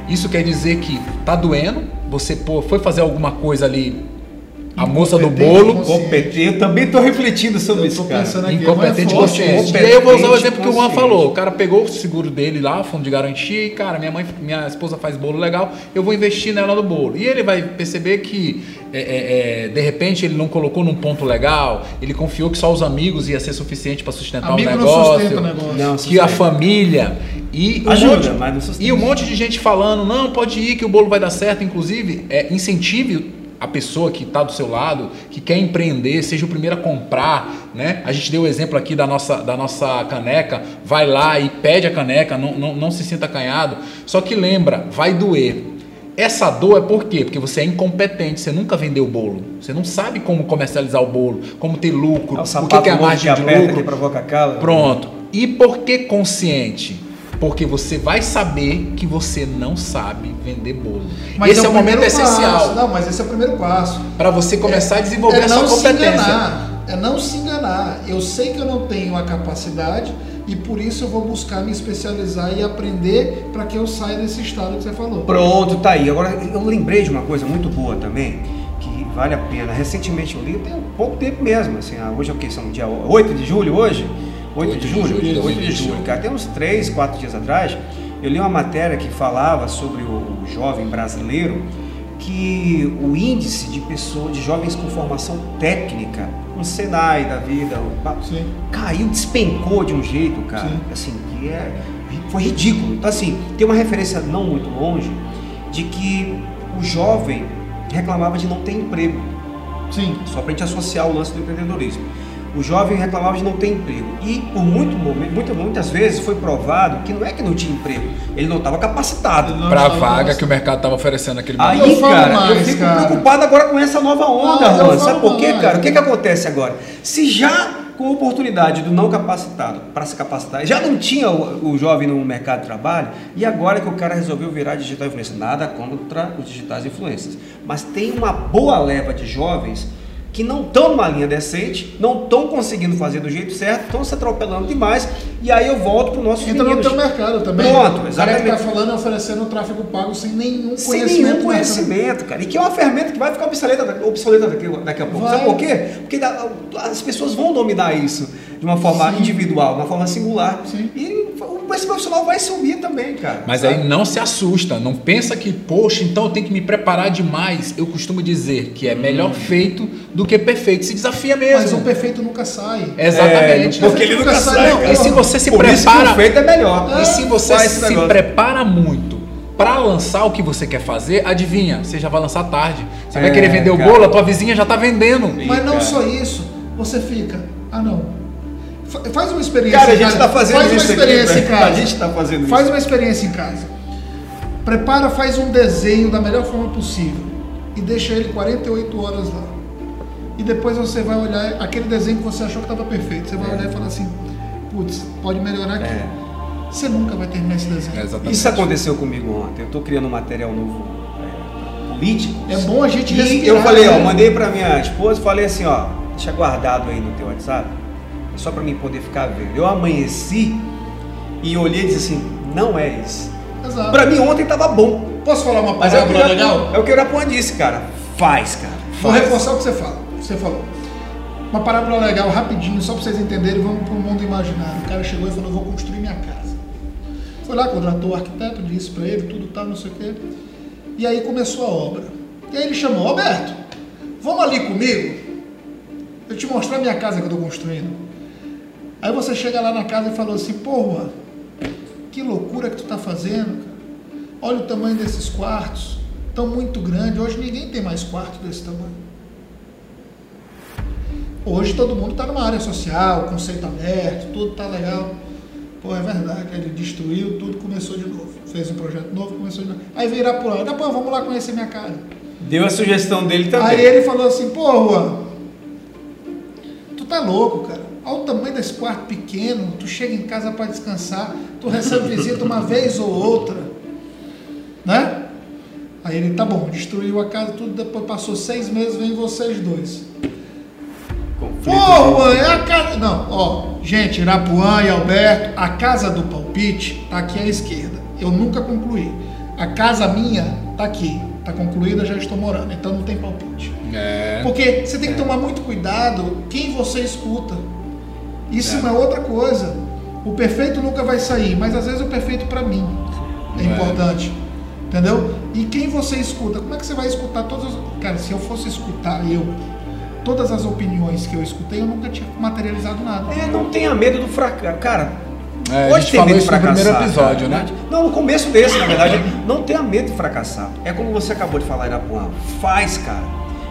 Isso quer dizer que tá doendo, você pô, foi fazer alguma coisa ali, a moça do bolo. Competente. Eu também estou refletindo sobre Eu isso, tô cara. pensando aqui. incompetente é consciente. E competente aí eu vou usar o exemplo que o Juan falou. O cara pegou o seguro dele lá, fundo de garantia, e cara, minha mãe, minha esposa faz bolo legal, eu vou investir nela no bolo. E ele vai perceber que é, é, é, de repente ele não colocou num ponto legal, ele confiou que só os amigos ia ser suficiente para sustentar Amigo o não negócio. sustenta o negócio. Não, que a família e um Ajuda, monte, mas não sustenta. e um monte de gente falando não pode ir que o bolo vai dar certo inclusive é, incentive a pessoa que está do seu lado que quer empreender seja o primeiro a comprar né a gente deu o exemplo aqui da nossa da nossa caneca vai lá e pede a caneca não, não, não se sinta acanhado só que lembra vai doer essa dor é por quê? Porque você é incompetente, você nunca vendeu bolo. Você não sabe como comercializar o bolo, como ter lucro, É o o que, que é a margem de aperta lucro. que provoca calo. Pronto. E por que consciente? Porque você vai saber que você não sabe vender bolo. esse é, o momento primeiro essencial passo. Não, mas esse é o primeiro passo. para você começar a desenvolver é a sua não se competência. enganar. É não se enganar. Eu sei que eu não tenho a capacidade e por isso eu vou buscar me especializar e aprender para que eu saia desse estado que você falou. Pronto, tá aí. Agora, eu lembrei de uma coisa muito boa também, que vale a pena. Recentemente eu li, tem um pouco tempo mesmo, assim, ah, hoje é o que? São dia 8 de julho hoje? 8, de julho? 8 de julho, cara. Tem uns 3, 4 dias atrás, eu li uma matéria que falava sobre o, jovem brasileiro, que o índice de pessoas, de jovens com formação técnica, um Senai da vida, Sim. caiu, despencou de um jeito, cara, Sim. assim, que é, foi ridículo. Então, assim, tem uma referência não muito longe de que o jovem reclamava de não ter emprego, Sim. só para a gente associar o lance do empreendedorismo. O jovem reclamava de não ter emprego. E por muito momento, muitas, vezes foi provado que não é que não tinha emprego, ele não estava capacitado. Para a vaga que o mercado estava oferecendo naquele Aí, momento. Eu falo cara, eu mais, fico cara. preocupado agora com essa nova onda, Ah, eu Juan. Sabe por quê, mais, cara? O que, que acontece agora? Se já com a oportunidade do não capacitado para se capacitar, já não tinha o, o jovem no mercado de trabalho, e agora que o cara resolveu virar digital influencer, nada contra os digitais influencers, mas tem uma boa leva de jovens que não estão numa linha decente, não estão conseguindo fazer do jeito certo, estão se atropelando demais, e aí eu volto para o nosso Entra no teu mercado também. Pronto, O cara que exatamente. tá falando e oferecendo tráfego pago sem nenhum Sem conhecimento. nenhum né? conhecimento, cara. E que é uma ferramenta que vai ficar obsoleta, obsoleta daqui, daqui a pouco. Vai. Sabe por quê? Porque as pessoas vão dominar isso de uma forma Sim. individual, de uma forma singular. Sim. E esse profissional vai subir também, cara. Mas sabe? aí não se assusta, não pensa que, poxa, então eu tenho que me preparar demais. Eu costumo dizer que é melhor feito do que perfeito. Se desafia mesmo. Mas o perfeito nunca sai. Exatamente. É, porque ele nunca Nunca sai, sai. não. E se você se Por isso que prepara- o feito é melhor. E se você esse se negócio. prepara muito para lançar o que você quer fazer, adivinha, você já vai lançar tarde. Você vai É, querer vender cara. o bolo, a tua vizinha já tá vendendo. Mas não cara. só isso, você fica, ah não. Fa- Faz uma experiência. Cara, a gente casa. tá fazendo faz isso uma aqui, experiência velho. em casa. A gente tá fazendo Faz isso. uma experiência em casa. Prepara, faz um desenho da melhor forma possível e deixa ele 48 horas lá. E depois você vai olhar aquele desenho que você achou que estava perfeito. Você vai olhar e falar assim, putz, pode melhorar aqui. É. Você nunca vai terminar esse desenho. É. Isso aconteceu comigo ontem. Eu estou criando um material novo é, político. É bom a gente E respirar, eu falei, ó, né? mandei pra minha esposa, falei assim, ó, deixa guardado aí no teu WhatsApp, é só pra mim poder ficar vendo. Eu amanheci e olhei e disse assim, não é isso. Exato. Pra mim ontem tava bom. Posso falar uma Mas é palavra Irapuã- legal? é o que o Irapuã disse, cara. Faz, cara. Vou Faz. reforçar o que você fala. Você falou. Uma parábola legal, rapidinho, só para vocês entenderem, vamos para o mundo imaginário. O cara chegou e falou, eu vou construir minha casa. Foi lá, contratou o arquiteto, disse para ele, tudo tal, não sei o quê. E aí começou a obra. E aí ele chamou, Roberto, vamos ali comigo? Eu te mostrar minha casa que eu estou construindo. Aí você chega lá na casa e falou assim, porra, que loucura que tu tá fazendo, cara. Olha o tamanho desses quartos, tão muito grande. Hoje ninguém tem mais quarto desse tamanho. Hoje todo mundo está numa área social, conceito aberto, tudo tá legal. Pô, é verdade, ele destruiu tudo, começou de novo. Fez um projeto novo, começou de novo. Aí veio Irapuã, Irapuã, vamos lá conhecer minha casa. Deu a sugestão dele também. Aí ele falou assim, pô, Juan, tu tá louco, cara. Olha o tamanho desse quarto pequeno, tu chega em casa para descansar, tu recebe visita uma vez ou outra, né? Aí ele, tá bom, destruiu a casa, tudo, depois passou seis meses, vem vocês dois. Conflito Pô, é a casa. Não, ó, gente, Irapuã e Alberto, a casa do palpite tá aqui à esquerda. Eu nunca concluí. A casa minha tá aqui, tá concluída, já estou morando, então não tem palpite. É. Porque você tem que tomar muito cuidado quem você escuta. Isso é. uma outra coisa. O perfeito nunca vai sair, mas às vezes o perfeito para mim é, É. importante. Entendeu? E quem você escuta? Como é que você vai escutar todas as. Cara, se eu fosse escutar eu, todas as opiniões que eu escutei, eu nunca tinha materializado nada. É, não tenha medo do fracasso. Cara, É, a pode gente ter falou medo de isso no fracassar. primeiro episódio, cara. né? Não, no começo desse, na verdade. Não tenha medo de fracassar. É como você acabou de falar, Irapuã. Faz, cara.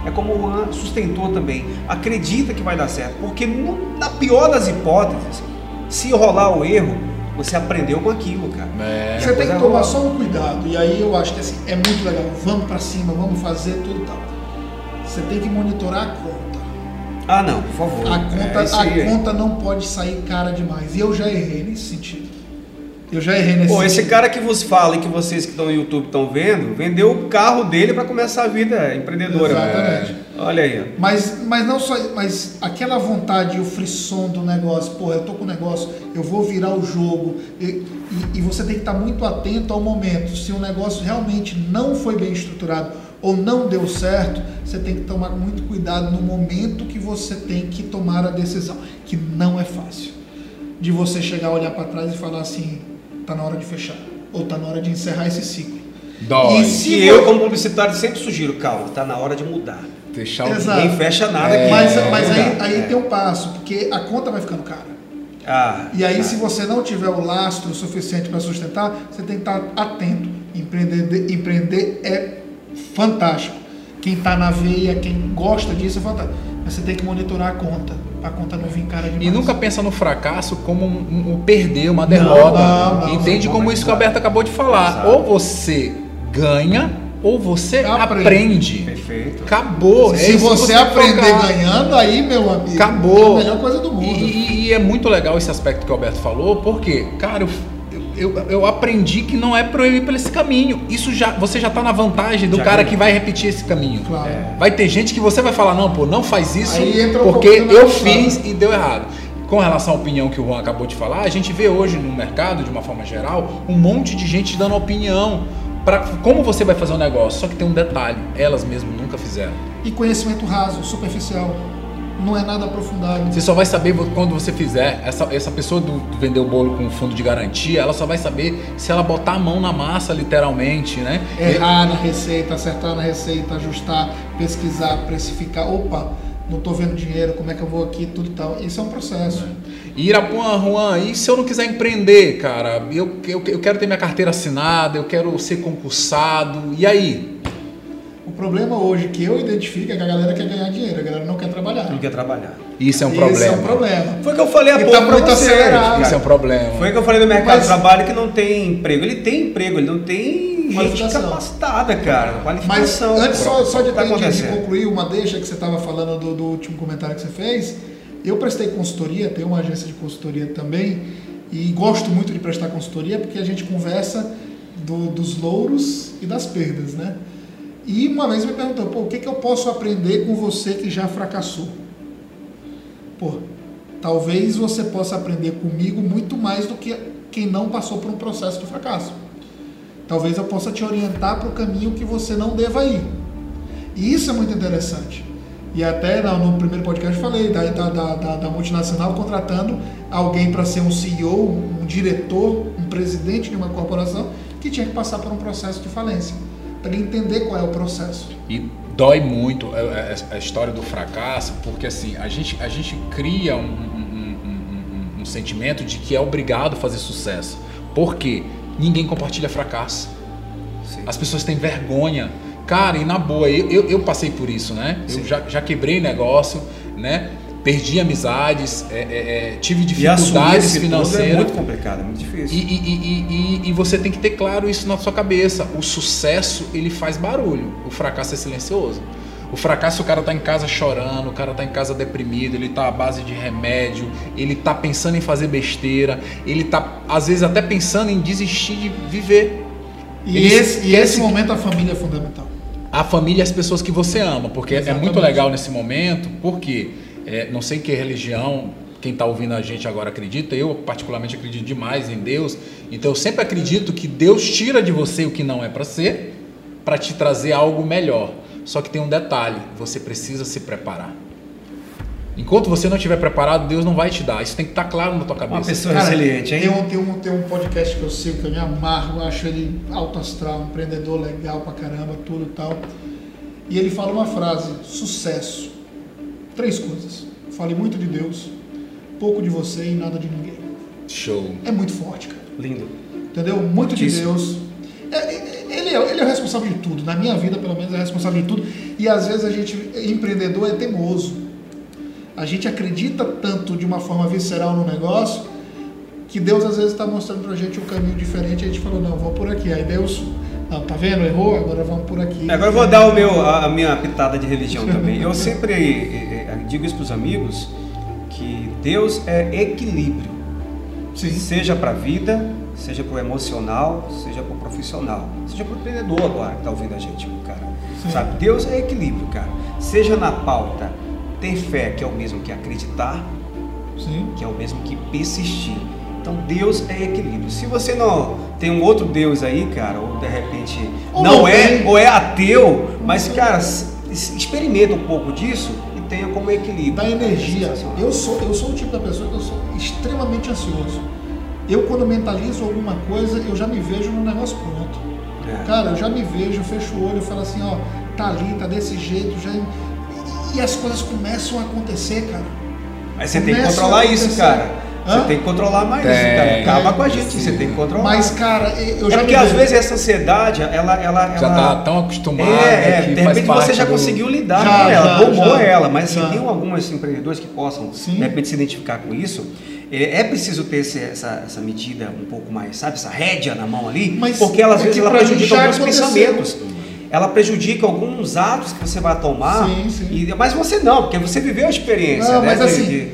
É como o Juan sustentou também. Acredita que vai dar certo. Porque na pior das hipóteses, se rolar o erro, você aprendeu com aquilo, cara. É. Você tem que tomar só um cuidado. E aí eu acho que assim, é muito legal. Vamos pra cima, vamos fazer tudo e tal. Você tem que monitorar a conta. Ah, não, por favor. A conta, É a conta não pode sair cara demais. E eu já errei nesse sentido. Eu já errei nesse Pô, esse cara que vos fala e que vocês que estão no YouTube estão vendo, vendeu o carro dele para começar a vida empreendedora. Exatamente. É. Olha aí. Mas, mas não só. Mas aquela vontade e o frisson do negócio, pô, eu tô com o negócio, eu vou virar o jogo. E, e- e você tem que estar muito atento ao momento. Se o negócio realmente não foi bem estruturado ou não deu certo, você tem que tomar muito cuidado no momento que você tem que tomar a decisão, que não é fácil. De você chegar, olhar para trás e falar assim, tá na hora de fechar, ou tá na hora de encerrar esse ciclo. Dói. E se E eu, como publicitário, sempre sugiro, calma, tá na hora de mudar. Fechar o Exato. Ninguém fecha nada É, aqui. Mas, mas aí, aí É. tem um passo, porque a conta vai ficando cara. Ah, E aí, tá. se você não tiver o lastro suficiente para sustentar, você tem que estar atento. Empreender, empreender é fantástico. Quem está na veia, quem gosta disso é fantástico. Mas você tem que monitorar a conta, a conta não vir cara demais. E nunca pensa no fracasso como um, um- um perder, uma derrota. não, não, Entende não, como não, isso que o. Alberto acabou de falar. Exato. Ou você ganha, ou você Aprende. aprende. Perfeito. Acabou. Se é você que aprender focar. ganhando, aí, meu amigo, Acabou. é a melhor coisa do mundo. E, e- e é muito legal esse aspecto que o Alberto falou, porque, cara, eu, eu, eu aprendi que não é pra eu ir por esse caminho. Isso já, você já tá na vantagem do Já cara ganhou. que vai repetir esse caminho. Claro. Vai ter gente que você vai falar, não, pô, não faz isso Aí entra um porque na eu fiz e deu errado. Com relação à opinião que o Juan acabou de falar, a gente vê hoje no mercado, de uma forma geral, um monte de gente dando opinião para como você vai fazer um negócio. Só que tem um detalhe, elas mesmas nunca fizeram. E conhecimento raso, superficial. Não é nada aprofundado. Você só vai saber quando você fizer. Essa, essa pessoa do, do vender o bolo com fundo de garantia, ela só vai saber se ela botar a mão na massa, literalmente, né? Errar na receita, acertar na receita, ajustar, pesquisar, precificar. Opa, não estou vendo dinheiro, como é que eu vou aqui, tudo e tal. Isso é um processo. E Irapuã, Juan, e se eu não quiser empreender, cara? Eu, eu, eu quero ter minha carteira assinada, eu quero ser concursado. E aí? O problema hoje que eu identifico é que a galera quer ganhar dinheiro, a galera não quer trabalhar. Não quer trabalhar. Isso é um problema. é um problema. Foi o que eu falei há E pouco tá muito você, acelerado. cara. Isso é um problema. Foi o que eu falei do mercado Mas- de trabalho que não tem emprego. Ele tem emprego, ele não tem gente Qualificação. capacitada, cara. Mas Qualificação. antes só, só de, Tá de- de concluir uma deixa que você estava falando do, do último comentário que você fez, eu prestei consultoria, tenho uma agência de consultoria também, e gosto muito de prestar consultoria porque a gente conversa do- dos louros e das perdas, né? E uma vez me perguntou, pô, o que, que eu posso aprender com você que já fracassou? Pô, talvez você possa aprender comigo muito mais do que quem não passou por um processo de fracasso. Talvez eu possa te orientar para o caminho que você não deva ir. E isso é muito interessante. E até no, primeiro podcast eu falei da, da, da- da multinacional contratando alguém para ser um CEO, um diretor, um presidente de uma corporação que tinha que passar por um processo de falência. Para ele entender qual é o processo. E dói muito é, é, a história do fracasso, porque assim, a gente, a gente cria um, um- um- um- sentimento de que é obrigado a fazer sucesso. Por quê? Ninguém compartilha fracasso. Sim. As pessoas têm vergonha. Cara, e na boa, eu, eu, eu passei por isso, né? Eu Sim. já, já quebrei negócio, né? Perdi amizades, é, é, é tive E dificuldades esse tudo é financeiras. muito complicado, é muito E, difícil. e- e- e- e você tem que ter claro isso na sua cabeça. O sucesso, ele faz barulho. O fracasso é silencioso. O fracasso, o cara tá em casa chorando, o cara tá em casa deprimido, ele tá à base de remédio, ele tá pensando em fazer besteira, ele tá, às vezes, até pensando em desistir de viver. E Ele esse, e esse se- momento a família é fundamental. a família e as pessoas que você ama, porque é Exatamente. muito legal nesse momento, porque é, não sei que religião quem está ouvindo a gente agora acredita, eu particularmente acredito demais em Deus, então eu sempre acredito que Deus tira de você o que não é para ser, para te trazer algo melhor. Só que tem um detalhe, você precisa se preparar. Enquanto você não estiver preparado, Deus não vai te dar. Isso tem que estar claro na tua Uma cabeça. pessoa Cara, resiliente, hein? Tem um, tem, um, tem um podcast que eu sigo que eu me amarro, eu acho ele alto astral, empreendedor legal pra caramba, tudo e tal. E ele fala uma frase: sucesso. Três coisas. Fale muito de Deus, pouco de você e nada de ninguém. Show. É muito forte, cara. Lindo. Entendeu? Muito de Fortíssimo. Deus. É, é, ele, é, ele é o responsável de tudo. Na minha vida, pelo menos, é responsável de tudo. E às vezes a gente, empreendedor, é teimoso. A gente acredita tanto de uma forma visceral no negócio que Deus às vezes está mostrando pra gente um caminho diferente. E a gente falou, não, vamos por aqui. Aí Deus, não, tá vendo? Errou, agora vamos por aqui. Agora eu vou dar o meu, a, a minha pitada de religião também. Eu sempre eh, digo isso para os amigos que Deus é equilíbrio, Sim. seja para a vida, seja para o emocional, seja para o profissional, seja para o empreendedor agora que está ouvindo a gente, cara. Sim. Sabe? Deus é equilíbrio, cara. Seja na pauta ter fé, que é o mesmo que acreditar, Sim. que é o mesmo que persistir. Então Deus é equilíbrio. Se você não tem um outro Deus aí, cara, ou de repente Ou não, não é, ou é ateu, mas cara, experimenta um pouco disso tenha como equilíbrio. da energia. Sensacional. Eu sou, eu sou o tipo da pessoa que eu sou extremamente ansioso. Eu quando mentalizo alguma coisa, eu já me vejo no negócio pronto. É. Cara, eu já me vejo, fecho o olho, eu falo assim, ó, tá ali, tá desse jeito, já. E, e as coisas começam a acontecer, cara. Mas você tem que controlar isso, cara. Hã? Você tem que controlar mais Tem. isso, cara. Acaba com a gente, Sim. você tem que controlar. Mas, cara, eu é já porque me às vezes essa ansiedade, ela, ela, Já ela tá tão acostumado É, é, que de faz repente você já do- conseguiu lidar Já, com ela, já, ela, mas assim, tem alguns empreendedores que possam, Sim. de repente, se identificar com isso. É é preciso ter esse- essa, essa medida um pouco mais, sabe, essa rédea na mão ali, Mas porque ela, às é vezes ela prejudica alguns aconteceu. pensamentos. Ela prejudica alguns atos que você vai tomar. Sim, sim. e- mas você não, porque você viveu a experiência. Não, né, mas assim,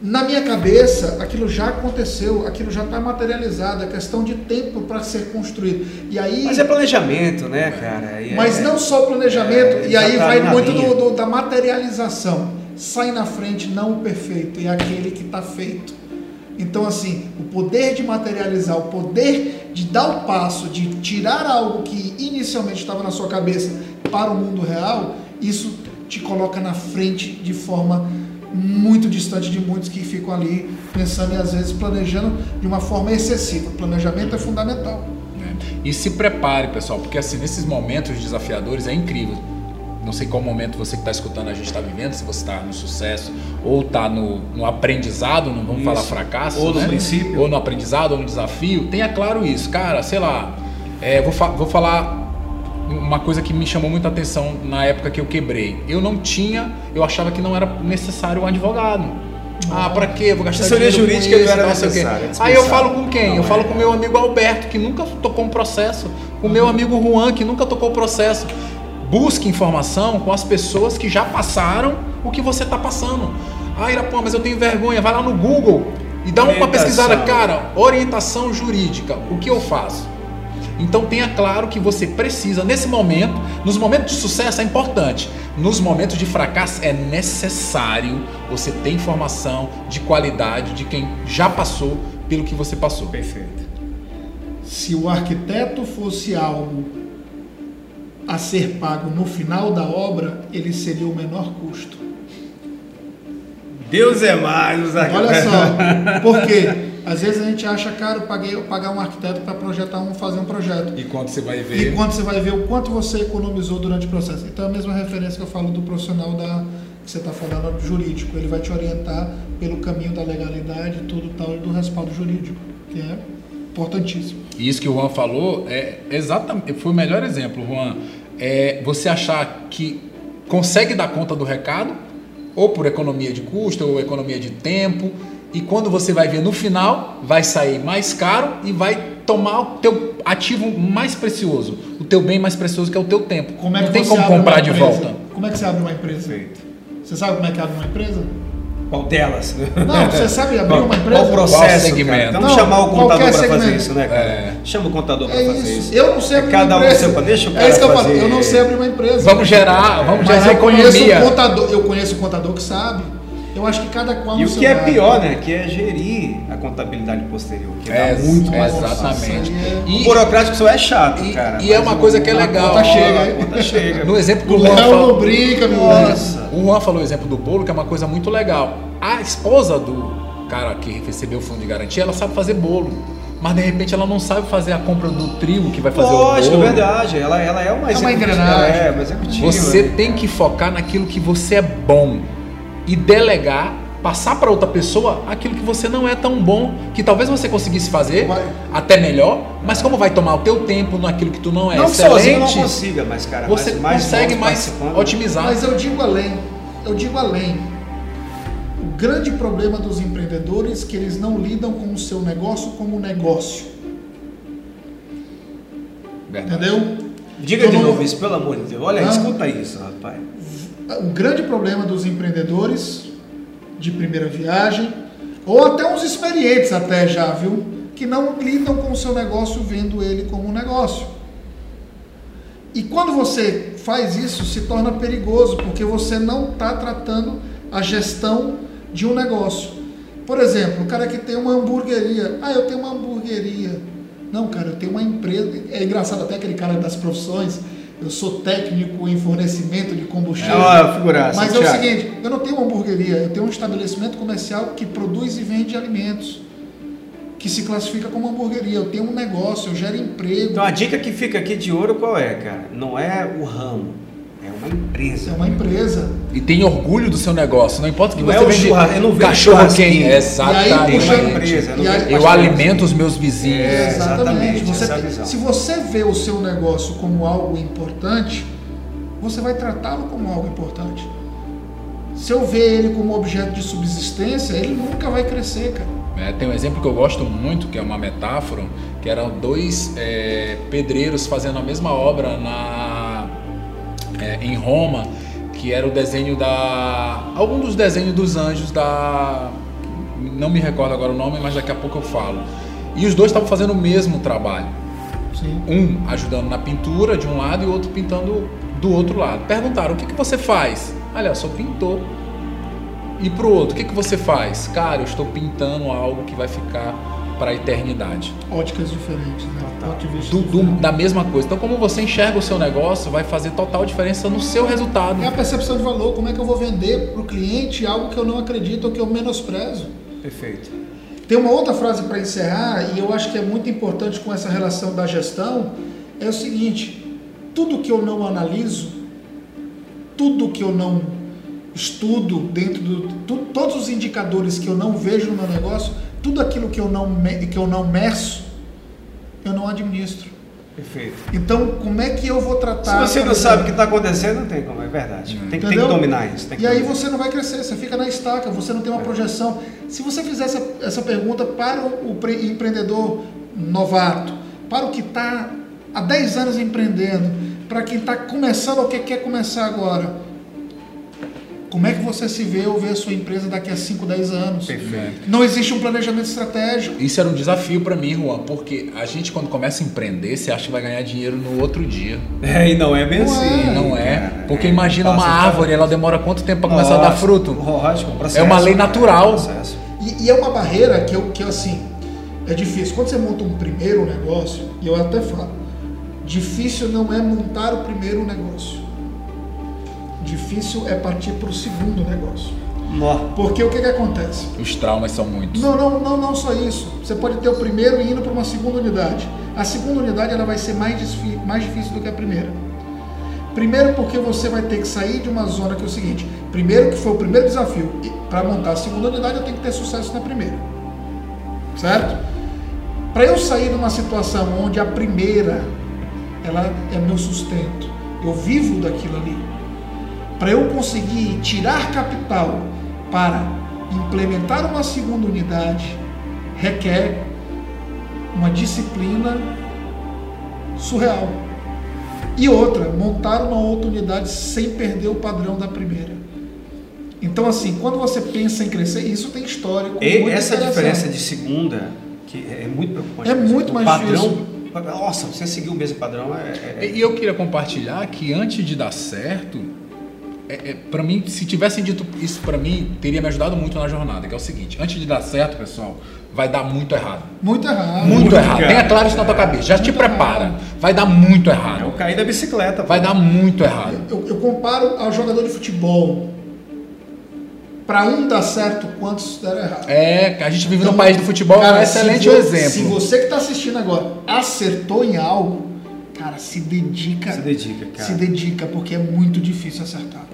Na minha cabeça, aquilo já aconteceu, aquilo já está materializado, é questão de tempo para ser construído. E aí, mas é planejamento, né, cara? E Mas é- não só planejamento, é, e aí tá vai muito do, do- da materialização. Sai na frente não o perfeito, é aquele que está feito. Então, assim, o poder de materializar, o poder de dar o passo, de tirar algo que inicialmente estava na sua cabeça para o mundo real, isso te coloca na frente de forma muito distante de muitos que ficam ali pensando e às vezes planejando de uma forma excessiva. Planejamento é fundamental. né? E se prepare, pessoal, porque assim, nesses momentos desafiadores é incrível. Não sei qual momento você que está escutando a gente está vivendo, se você está no sucesso ou está no, no aprendizado, não vamos Isso. falar fracasso, Ou no né? princípio. ou no aprendizado, ou no desafio. Tenha claro isso, cara. Sei lá, é, vou, fa- vou falar uma coisa que me chamou muita atenção na época que eu quebrei. Eu não tinha, eu achava que não era necessário um advogado. Ah, pra quê? Vou gastar Assessoria dinheiro com jurídica isso, não sei o quê. Aí eu falo com quem? Não, eu falo é. com meu amigo Alberto, que nunca tocou um processo. Com o meu amigo Juan, que nunca tocou processo. Busque informação com as pessoas que já passaram o que você está passando. Ah, Irapã, mas eu tenho vergonha. Vai lá no Google e dá uma pesquisada. Cara, orientação jurídica. O que eu faço? Então tenha claro que você precisa, nesse momento, nos momentos de sucesso é importante, nos momentos de fracasso é necessário você ter informação de qualidade de quem já passou pelo que você passou. Perfeito. Se o arquiteto fosse algo a ser pago no final da obra, ele seria o menor custo. Deus é mais, os Olha arquitetos. só, por quê? Às vezes a gente acha caro paguei- pagar um arquiteto para projetar um, fazer um projeto. E quando você vai E quando você vai ver o quanto você economizou durante o processo. Então é a mesma referência que eu falo do profissional da que você está falando do jurídico. Ele vai te orientar pelo caminho da legalidade, tudo tal, e do respaldo jurídico, que é importantíssimo. E isso que o Juan falou é exatamente, foi o melhor exemplo, Juan. É você achar que consegue dar conta do recado ou por economia de custo, ou economia de tempo. E quando você vai ver no final, vai sair mais caro e vai tomar o teu ativo mais precioso, o teu bem mais precioso que é o teu tempo. Como é que Não tem como comprar de volta. Como é que você abre uma empresa? Você sabe como é que abre uma empresa? Qual delas? Não, você sabe abrir uma empresa? Qual o processo, Qual cara? segmento? Vamos Não, chamar o contador para fazer isso, né, cara? É. Chama o contador para É fazer isso. isso. Eu não sei É abrir cada uma um empresa. seu, deixa o é cara isso que eu fazer. falo. Eu não sei abrir uma empresa. Vamos gerar, vamos Mas gerar eu conheço o contador. Eu conheço o contador que sabe. Eu acho que cada qual E o que é bairro. pior, né? Que é gerir a contabilidade posterior, que É, dá muito mais exatamente. É- O E, burocrático só é chato, e- cara. e é uma coisa que é a legal. conta chega, conta chega. no exemplo que O o Juan Léo falou, não brinca. Nossa. O Juan falou o exemplo do bolo, que é uma coisa muito legal. A esposa do cara que recebeu o fundo de garantia, ela sabe fazer bolo. Mas de repente ela não sabe fazer a compra do trio que vai fazer Lógico, o bolo. verdade. Ela, ela é uma É uma engrenagem. É, uma executiva. Você tem que focar naquilo que você é bom e delegar, passar para outra pessoa aquilo que você não é tão bom, que talvez você conseguisse fazer Vai. até melhor, mas como vai tomar o teu tempo naquilo que tu não é Não sozinho não excelente, consiga, mas, cara, você mais, mais consegue mais participando. otimizar. Mas eu digo além, eu digo além. O grande problema dos empreendedores é que eles não lidam com o seu negócio como negócio. Verdade. Entendeu? Diga Eu de não- novo isso, pelo amor de Deus. Olha, Não. escuta isso, rapaz. O grande problema dos empreendedores de primeira viagem, ou até uns experientes até já, viu? Que não lidam com o seu negócio vendo ele como um negócio. E quando você faz isso, se torna perigoso, porque você não está tratando a gestão de um negócio. Por exemplo, o cara que tem uma hamburgueria. Ah, eu tenho uma hamburgueria. Não, cara, eu tenho uma empresa. É engraçado até aquele cara das profissões. Eu sou técnico em fornecimento de combustível. É uma figuraça. Mas é o Thiago. seguinte, eu não tenho uma hamburgueria, eu tenho um estabelecimento comercial que produz e vende alimentos, que se classifica como hamburgueria. Eu tenho um negócio, eu gero emprego. Então a dica que fica aqui de ouro qual é, cara? Não é o ramo, uma empresa. É uma empresa. E tem orgulho do seu negócio, não importa que Não você é vende churras- eu não vendo cachorro churrasquinho. quem, E aí, exatamente. puxa, uma empresa, não e aí- Eu alimento os meus vizinhos. É, exatamente, Você- essa é se você vê o seu negócio como algo importante, você vai tratá-lo como algo importante. Se eu ver ele como objeto de subsistência, ele nunca vai crescer, cara. É, tem um exemplo que eu gosto muito, que é uma metáfora, que eram dois é, pedreiros fazendo a mesma obra na, é, em Roma, que era o desenho da. algum dos desenhos dos anjos da. Não me recordo agora o nome, mas daqui a pouco eu falo. E os dois estavam fazendo o mesmo trabalho. Sim. Um ajudando na pintura de um lado e o outro pintando do outro lado. Perguntaram: o que, que você faz? Olha, eu sou pintor. E pro outro, o que, que você faz? Cara, eu estou pintando algo que vai ficar para a eternidade. Óticas diferentes, né? Ponto de vista Do- do- diferente. da mesma coisa. Então, como você enxerga o seu negócio, vai fazer total diferença no seu resultado. É a percepção de valor. Como é que eu vou vender para o cliente algo que eu não acredito ou que eu menosprezo? Perfeito. Tem uma outra frase para encerrar e eu acho que é muito importante com essa relação da gestão. É o seguinte: tudo que eu não analiso, tudo que eu não estudo dentro do tu- todos os indicadores que eu não vejo no meu negócio, tudo aquilo que eu não que eu não meço, eu não administro. Perfeito. Então, como é que eu vou Se tratar? você por não sabe o que está acontecendo, não tem como, é verdade. Tem, que- tem que dominar isso. tem que E aí dominar. você não vai crescer, você fica na estaca, você não tem uma projeção. Se você fizer essa, essa pergunta para o, o pre- empreendedor novato, para o que está há 10 anos empreendendo, para quem está começando ou que quer começar agora, como é que você se vê ou vê a sua empresa daqui a 5, 10 anos? Perfeito. Não existe um planejamento estratégico. Isso era um desafio para mim, Juan, porque a gente, quando começa a empreender, você acha que vai ganhar dinheiro no outro dia. É, e não é bem Não assim. é. Não é? Porque imagina uma árvore, ela demora quanto tempo para começar a dar fruto? Lógico, processo, É uma lei cara, natural. processo. E, e é uma barreira que eu, que eu, assim, é difícil. Quando você monta um primeiro negócio, e eu até falo, difícil não é montar o primeiro negócio. Difícil é partir para o segundo negócio. Nó. Porque o que, que acontece? Os traumas são muitos. Não, não, não, não só isso. Você pode ter o primeiro e indo para uma segunda unidade. A segunda unidade ela vai ser mais, mais difícil do que a primeira. Primeiro porque você vai ter que sair de uma zona que é o seguinte. Primeiro que foi o primeiro desafio. Para montar a segunda unidade eu tenho que ter sucesso na primeira. Certo? Para eu sair de uma situação onde a primeira ela é meu sustento, eu vivo daquilo ali. Para eu conseguir tirar capital para implementar uma segunda unidade, requer uma disciplina surreal. E outra, montar uma outra unidade sem perder o padrão da primeira. Então, assim, quando você pensa em crescer, isso tem histórico. E muito essa diferença de segunda, que é muito preocupante. É muito mais padrão, Nossa, você seguir o mesmo padrão é. é- E eu queria compartilhar que antes de dar certo, é, para mim, se tivessem dito isso para mim, teria me ajudado muito na jornada, que é o seguinte, antes de dar certo, pessoal, vai dar muito errado. Muito errado. Muito, Muito errado. Tenha claro isso na tua cabeça. Já te Muito prepara. errado. Vai dar muito é errado. o cair da bicicleta. Vai pô. dar muito errado. Eu, eu comparo ao jogador de futebol. Para um dar certo, quantos deram errado? É, a gente vive Então, no país do futebol, é um cara, excelente exemplo. Se você que está assistindo agora acertou em algo, cara, se dedica. Se dedica, cara. Se dedica, porque é muito difícil acertar.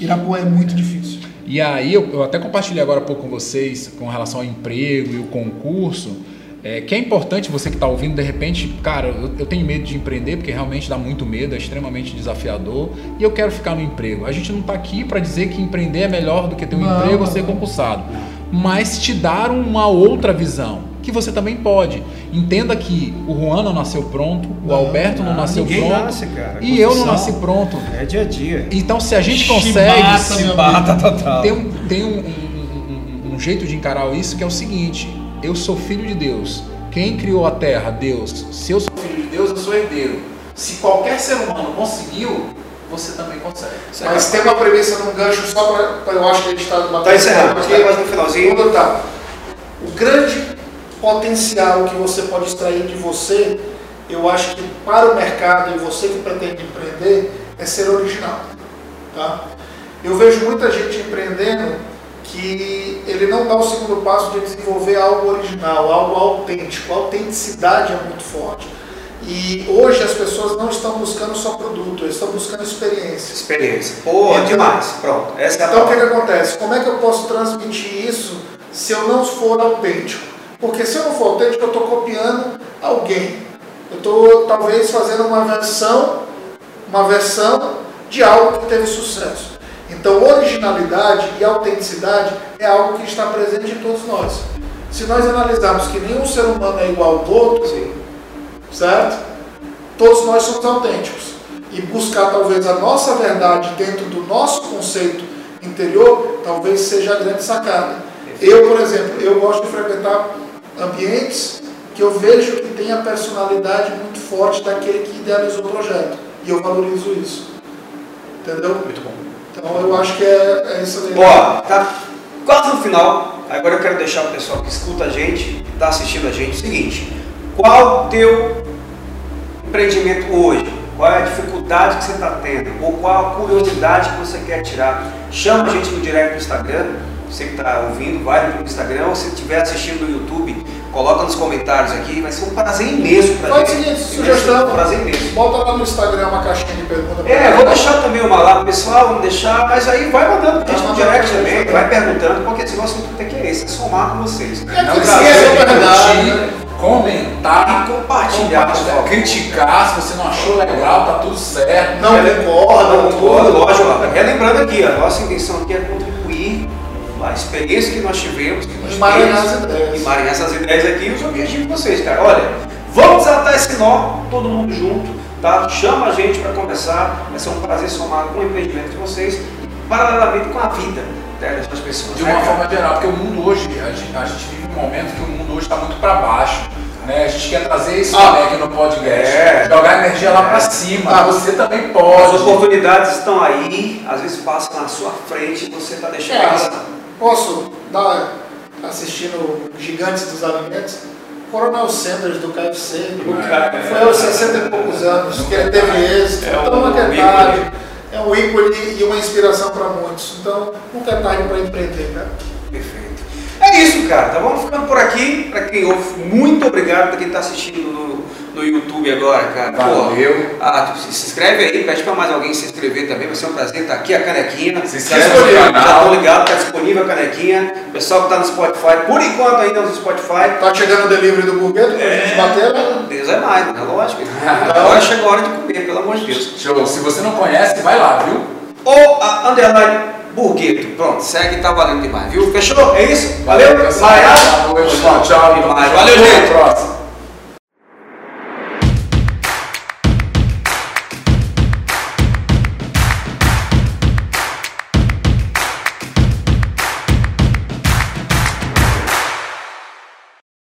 É. Irapuã é muito difícil. E aí, eu, eu até compartilhei agora há pouco com vocês com relação ao emprego e o concurso, é, que é importante você que está ouvindo, de repente, cara, eu, eu tenho medo de empreender porque realmente dá muito medo, é extremamente desafiador e eu quero ficar no emprego. A gente não está aqui para dizer que empreender é melhor do que ter um Não, emprego ou ser concursado, mas te dar uma outra visão. Que você também pode. Entenda que o Juan não nasceu pronto, o Não, Alberto não, não, nasceu ninguém pronto. nasce, cara. E eu não nasci pronto. É dia a dia. Então, se a gente Chibata, consegue. total. Tem, um, tem um, um- um- um jeito de encarar isso que é o seguinte: eu sou filho de Deus. Quem criou a terra? Deus. Se eu sou filho de Deus, eu sou herdeiro. Se qualquer ser humano conseguiu, você também consegue. Mas tem uma premissa num gancho só para eu acho que a gente está Tá encerrando, tá quase no finalzinho. Vou botar. O grande potencial que você pode extrair de você, eu acho que para o mercado e você que pretende empreender, é ser original. Tá? Eu vejo muita gente empreendendo que ele não dá o segundo passo de desenvolver algo original, algo autêntico. A autenticidade é muito forte. E hoje as pessoas não estão buscando só produto, eles estão buscando experiência. Experiência. Pô, Então- demais. Pronto. Essa é Então o que, que acontece? Como é que eu posso transmitir isso se eu não for autêntico? Porque se eu não for autêntico, eu estou copiando alguém. Eu estou talvez fazendo uma versão, uma versão de algo que teve sucesso. Então originalidade e autenticidade é algo que está presente em todos nós. Se nós analisarmos que nenhum ser humano é igual ao outro, Sim. certo? Todos nós somos autênticos. E buscar talvez a nossa verdade dentro do nosso conceito interior, talvez seja a grande sacada. Eu, por exemplo, eu gosto de frequentar ambientes que eu vejo que tem a personalidade muito forte daquele que idealizou o projeto. E eu valorizo isso. Entendeu? Muito bom. Então eu acho que é, é isso aí. Ó, tá quase no final. Agora eu quero deixar o pessoal que escuta a gente, está assistindo a gente, o seguinte: qual o teu empreendimento hoje? Qual é a dificuldade que você está tendo? Ou qual a curiosidade que você quer tirar? Chama a gente no direct do Instagram. Você que está ouvindo, vai no Instagram. Ou se estiver assistindo no YouTube, coloca nos comentários aqui. Vai ser um prazer imenso para Faz o gente. seguinte, sugestão. Um prazer imenso. Bota lá no Instagram uma caixinha de pergunta. pra É, vou deixar também uma lá pro pessoal, vamos deixar, mas aí vai mandando pra gente no Vai direct também, vai. perguntando, porque esse nosso intuito aqui é esse, é somar com vocês. É Não, sim, é de verdade, curtir, né? comentar, E compartilhar, criticar, se você não achou legal, tá tudo certo. Não concorda, Não, tudo. lógico, ó, relembrando aqui, a nossa intenção aqui é contribuir a experiência que nós tivemos, que nós Emaranhar temos, as ideias. emaranhar essas ideias aqui e os objetivos de vocês, cara. Olha, vamos desatar esse nó, todo mundo junto, tá? Chama a gente para conversar, vai ser um prazer somar com o empreendimento de vocês e paralelamente com a vida né, dessas pessoas. De né, uma forma geral, porque o mundo hoje, a gente, a gente vive um momento que o mundo hoje está muito para baixo. Né? A gente quer trazer isso Ah. aqui no podcast. É. Jogar energia lá É. para cima. Ah. Você também As pode. oportunidades estão aí, às vezes passam na sua frente e você está deixando É, passar. Posso dar, assistindo Gigantes dos Alimentos, Coronel Sanders do KFC, foi aos 60 e poucos anos, que ele teve êxito, É então um nunca é tarde, é um ícone e uma inspiração para muitos, então nunca é tarde para empreender, cara. Perfeito. É isso, cara. Tá vamos ficando por aqui. Para quem ouve, muito obrigado para quem está assistindo no, no YouTube agora, cara. Pô, Valeu. ah, tu se inscreve aí, pede para mais alguém se inscrever também, vai ser um prazer. Tá aqui a canequinha. Se inscreve Já no canal. Já tô ligado, tá disponível a canequinha. Pessoal que tá no Spotify, por enquanto ainda no Spotify. Tá chegando o delivery do Burgueto pra gente bater, né? Deus é mais, é lógico. Agora chegou a hora de comer, pelo amor de Deus. Show. Se você não conhece, vai lá, viu? ou a underline burgueto. Pronto, segue, tá valendo demais, viu? Fechou? É isso? Valeu? Valeu, pessoal. Tchau, tchau. Demais. Valeu, gente. Até a próxima.